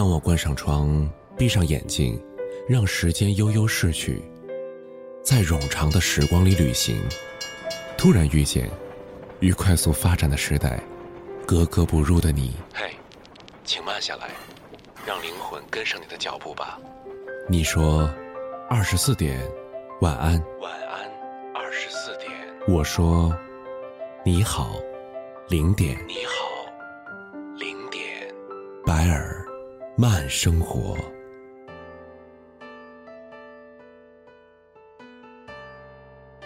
当我关上窗，闭上眼睛，让时间悠悠逝去，在冗长的时光里旅行，突然遇见，与快速发展的时代格格不入的你。嘿，请慢下来，让灵魂跟上你的脚步吧。你说，二十四点，晚安。晚安，二十四点。我说，你好，零点。你好，零点。白尔，慢生活。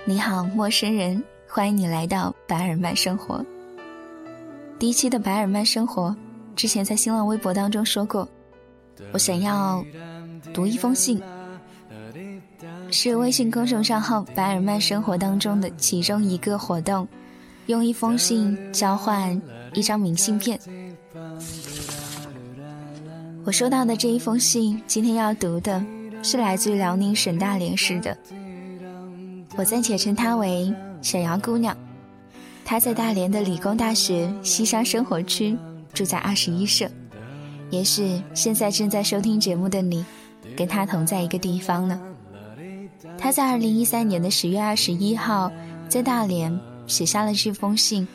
你好，陌生人，欢迎你来到白尔曼生活。第一期的白尔曼生活，之前在新浪微博当中说过，我想要读一封信，是微信公众账号“白尔曼生活”当中的其中一个活动，用一封信交换一张明信片。我收到的这一封信，今天要读的是来自辽宁省大连市的。我暂且称她为小杨姑娘，她在大连的理工大学西山生活区，住在二十一舍，也许现在正在收听节目的你，跟她同在一个地方呢。她在二零一三年的十月二十一号，在大连写下了这封信，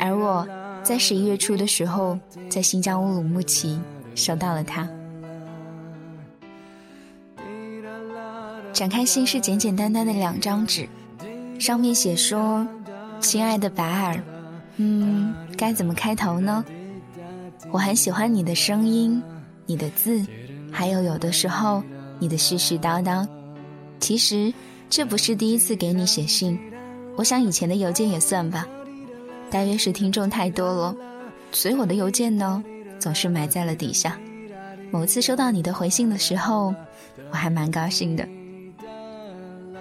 而我在十一月初的时候，在新疆乌鲁木齐收到了它。展开信是简简单单的两张纸，上面写说：“亲爱的白尔，嗯，该怎么开头呢？我很喜欢你的声音，你的字，还有有的时候你的絮絮叨叨。其实这不是第一次给你写信，我想以前的邮件也算吧。大约是听众太多了，所以我的邮件呢总是埋在了底下。某次收到你的回信的时候，我还蛮高兴的。”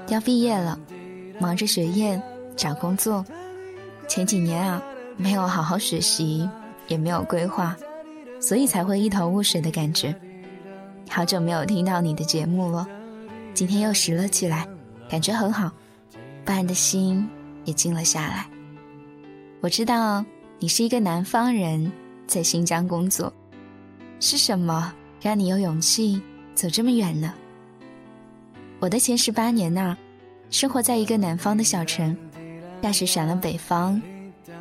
要毕业了，忙着学业、找工作。前几年啊，没有好好学习，也没有规划，所以才会一头雾水的感觉。好久没有听到你的节目了，今天又拾了起来，感觉很好，不安的心也静了下来。我知道你是一个南方人，在新疆工作，是什么让你有勇气走这么远呢？我的前十八年呐，生活在一个南方的小城，大学选了北方，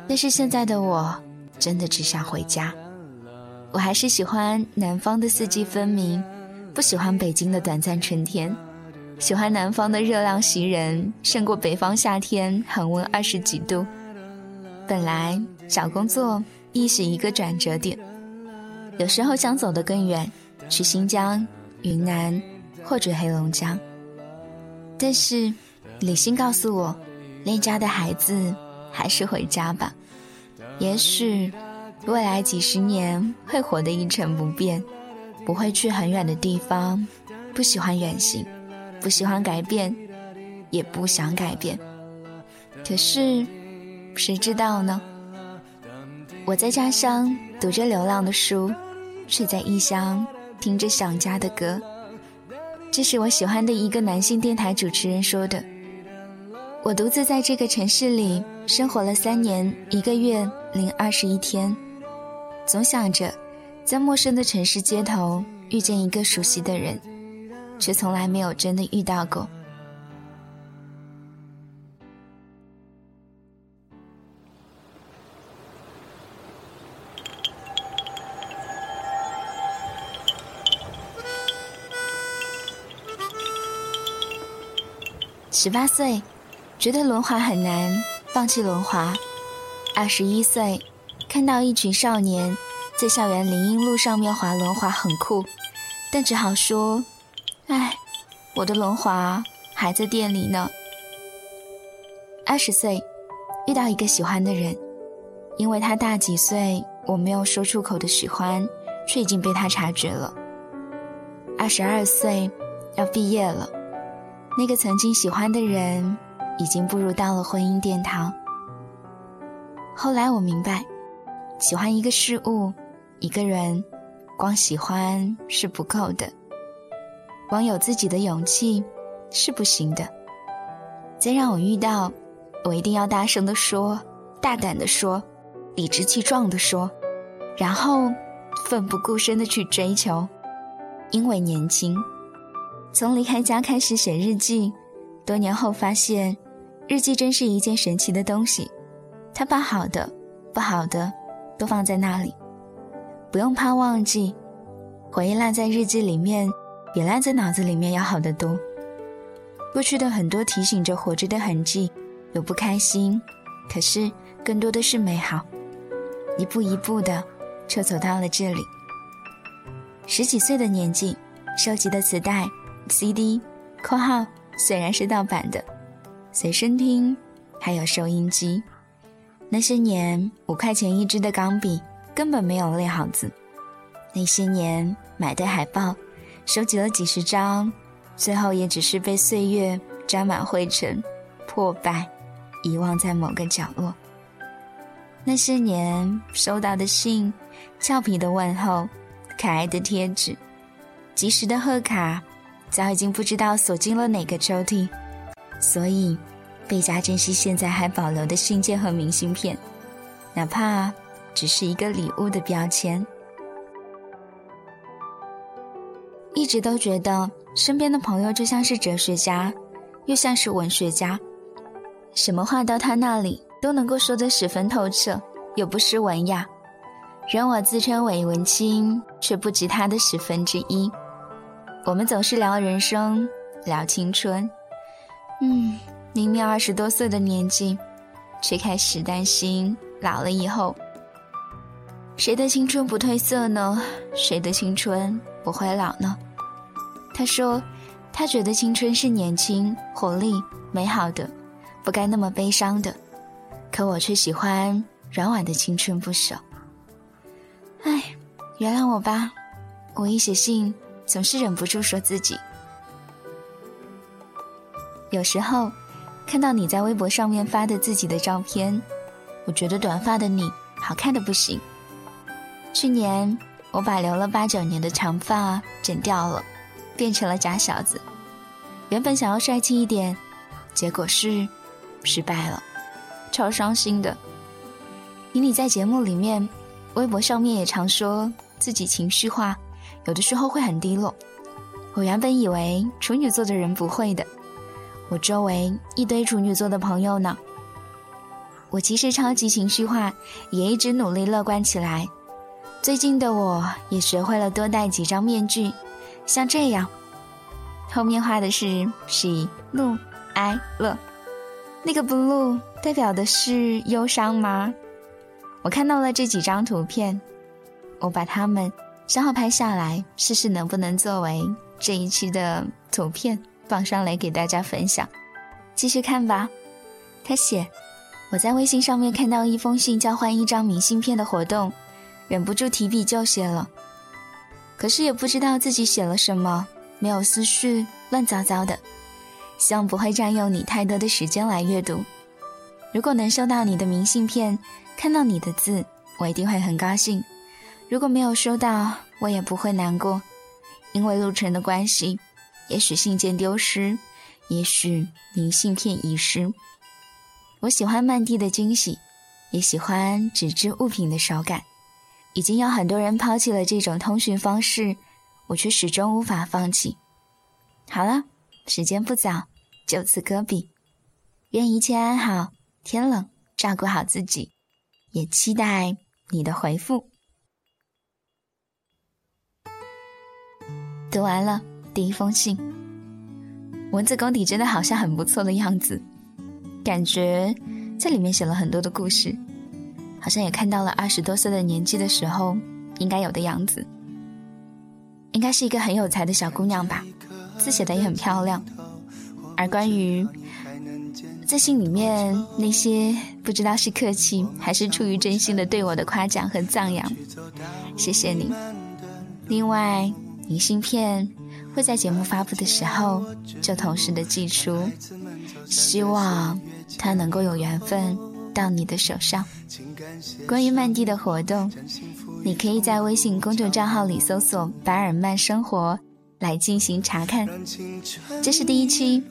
但是现在的我真的只想回家。我还是喜欢南方的四季分明，不喜欢北京的短暂春天，喜欢南方的热浪袭人，胜过北方夏天恒温二十几度。本来找工作亦是一个转折点，有时候想走得更远，去新疆、云南或者黑龙江。但是，理性告诉我，恋家的孩子还是回家吧。也许，未来几十年会活得一成不变，不会去很远的地方，不喜欢远行，不喜欢改变，也不想改变。可是，谁知道呢？我在家乡读着流浪的书，睡在异乡听着想家的歌。这是我喜欢的一个男性电台主持人说的。我独自在这个城市里生活了三年一个月零二十一天，总想着在陌生的城市街头遇见一个熟悉的人，却从来没有真的遇到过。十八岁，觉得轮滑很难，放弃轮滑。二十一岁，看到一群少年在校园林荫路上面滑轮滑很酷，但只好说：“哎，我的轮滑还在店里呢。”二十岁，遇到一个喜欢的人，因为他大几岁，我没有说出口的喜欢，却已经被他察觉了。二十二岁，要毕业了。那个曾经喜欢的人，已经步入到了婚姻殿堂。后来我明白，喜欢一个事物、一个人，光喜欢是不够的，光有自己的勇气是不行的。再让我遇到，我一定要大声的说，大胆的说，理直气壮的说，然后奋不顾身的去追求，因为年轻。从离开家开始写日记，多年后发现，日记真是一件神奇的东西。它把好的、不好的都放在那里，不用怕忘记。回忆烂在日记里面，比烂在脑子里面要好得多。过去的很多提醒着活着的痕迹，有不开心，可是更多的是美好。一步一步的，就走到了这里。十几岁的年纪，收集的磁带、CD（ 括号虽然是盗版的），随身听，还有收音机。那些年，五块钱一支的钢笔根本没有练好字。那些年买的海报，收集了几十张，最后也只是被岁月沾满灰尘，破败，遗忘在某个角落。那些年收到的信，俏皮的问候，可爱的贴纸，及时的贺卡，早已经不知道锁进了哪个抽屉，所以倍加珍惜现在还保留的信件和明信片，哪怕只是一个礼物的标签。一直都觉得身边的朋友就像是哲学家，又像是文学家，什么话到他那里。都能够说得十分透彻，又不失文雅。任我自称伪文青，却不及他的十分之一。我们总是聊人生，聊青春。嗯，明明二十多岁的年纪，却开始担心老了以后，谁的青春不褪色呢？谁的青春不会老呢？他说，他觉得青春是年轻、活力、美好的，不该那么悲伤的。可我却喜欢软婉的青春不朽。唉，原谅我吧，我一写信总是忍不住说自己。有时候看到你在微博上面发的自己的照片，我觉得短发的你好看的不行。去年我把留了八九年的长发剪掉了，变成了假小子。原本想要帅气一点，结果是失败了。超伤心的。以你在节目里面、微博上面也常说自己情绪化，有的时候会很低落。我原本以为处女座的人不会的，我周围一堆处女座的朋友呢。我其实超级情绪化，也一直努力乐观起来。最近的我也学会了多戴几张面具，像这样，后面画的是喜怒哀乐。那个 blue 代表的是忧伤吗？我看到了这几张图片，我把它们正好拍下来，试试能不能作为这一期的图片放上来给大家分享。继续看吧。他写：“我在微信上面看到一封信交换一张明信片的活动，忍不住提笔就写了。可是也不知道自己写了什么，没有思绪，乱糟糟的。”希望不会占用你太多的时间来阅读。如果能收到你的明信片，看到你的字，我一定会很高兴。如果没有收到，我也不会难过，因为路程的关系，也许信件丢失，也许明信片遗失。我喜欢曼蒂的惊喜，也喜欢纸质物品的手感。已经有很多人抛弃了这种通讯方式，我却始终无法放弃。好了。时间不早，就此搁笔。愿一切安好，天冷照顾好自己，也期待你的回复。读完了第一封信，文字功底真的好像很不错的样子，感觉在里面写了很多的故事，好像也看到了二十多岁的年纪的时候应该有的样子，应该是一个很有才的小姑娘吧。字写的也很漂亮，而关于在信里面那些不知道是客气还是出于真心的对我的夸奖和赞扬，谢谢你。另外，明信片会在节目发布的时候就同时的寄出，希望它能够有缘分到你的手上。关于曼蒂的活动，你可以在微信公众账号里搜索“白尔曼生活”。来进行查看，这是第一期，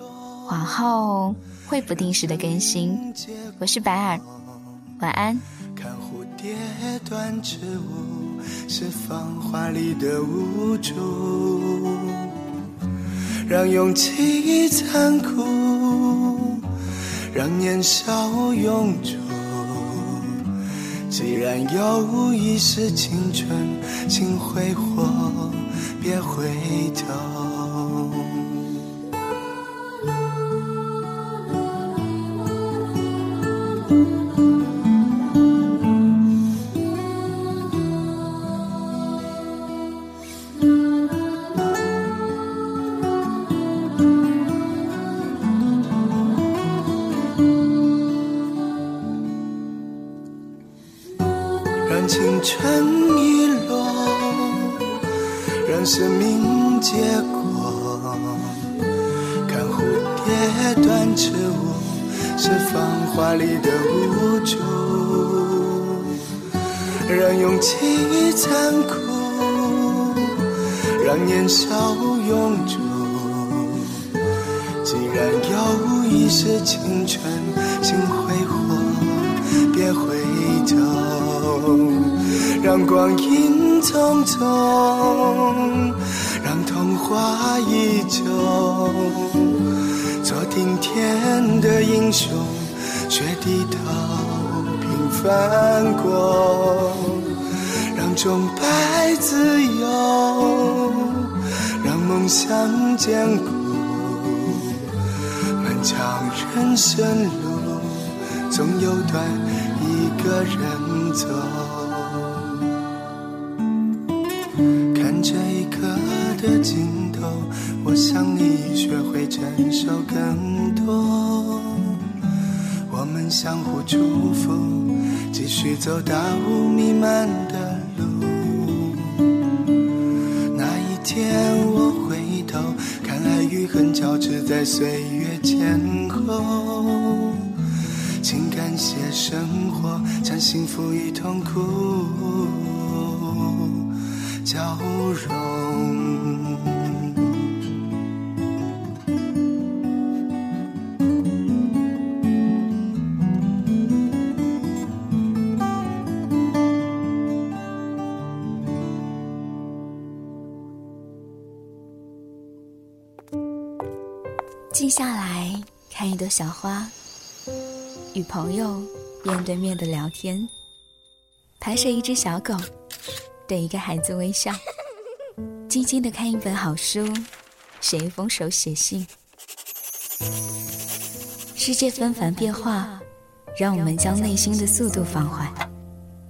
往后会不定时的更新。我是白尔，晚安。看蝴蝶断翅舞，是繁华里的无助，让勇气残酷，让年少永驻。既然有一世青春，请挥霍，别回头。让青春遗落，让生命结果，看蝴蝶断翅舞，是繁华里的无助，让勇气残酷，让年少永驻。既然有一世青春，请挥霍，别回头。让光阴匆匆，让童话依旧。做顶天的英雄，却低头平凡过。让钟摆自由，让梦想坚固。漫长人生路，总有段一个人走。看这一刻的尽头，我想你学会承受更多。我们相互祝福，继续走大雾弥漫的路。那一天我回头，看爱与恨交织在岁月前后。请感谢生活，将幸福与痛苦交融。静下来看一朵小花，与朋友面对面的聊天，拍摄一只小狗，对一个孩子微笑，静静的看一本好书，写一封手写信。世界纷繁变化，让我们将内心的速度放缓，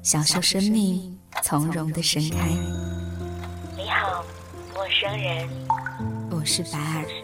享受生命从容的盛开。你好，陌生人。我是白尔。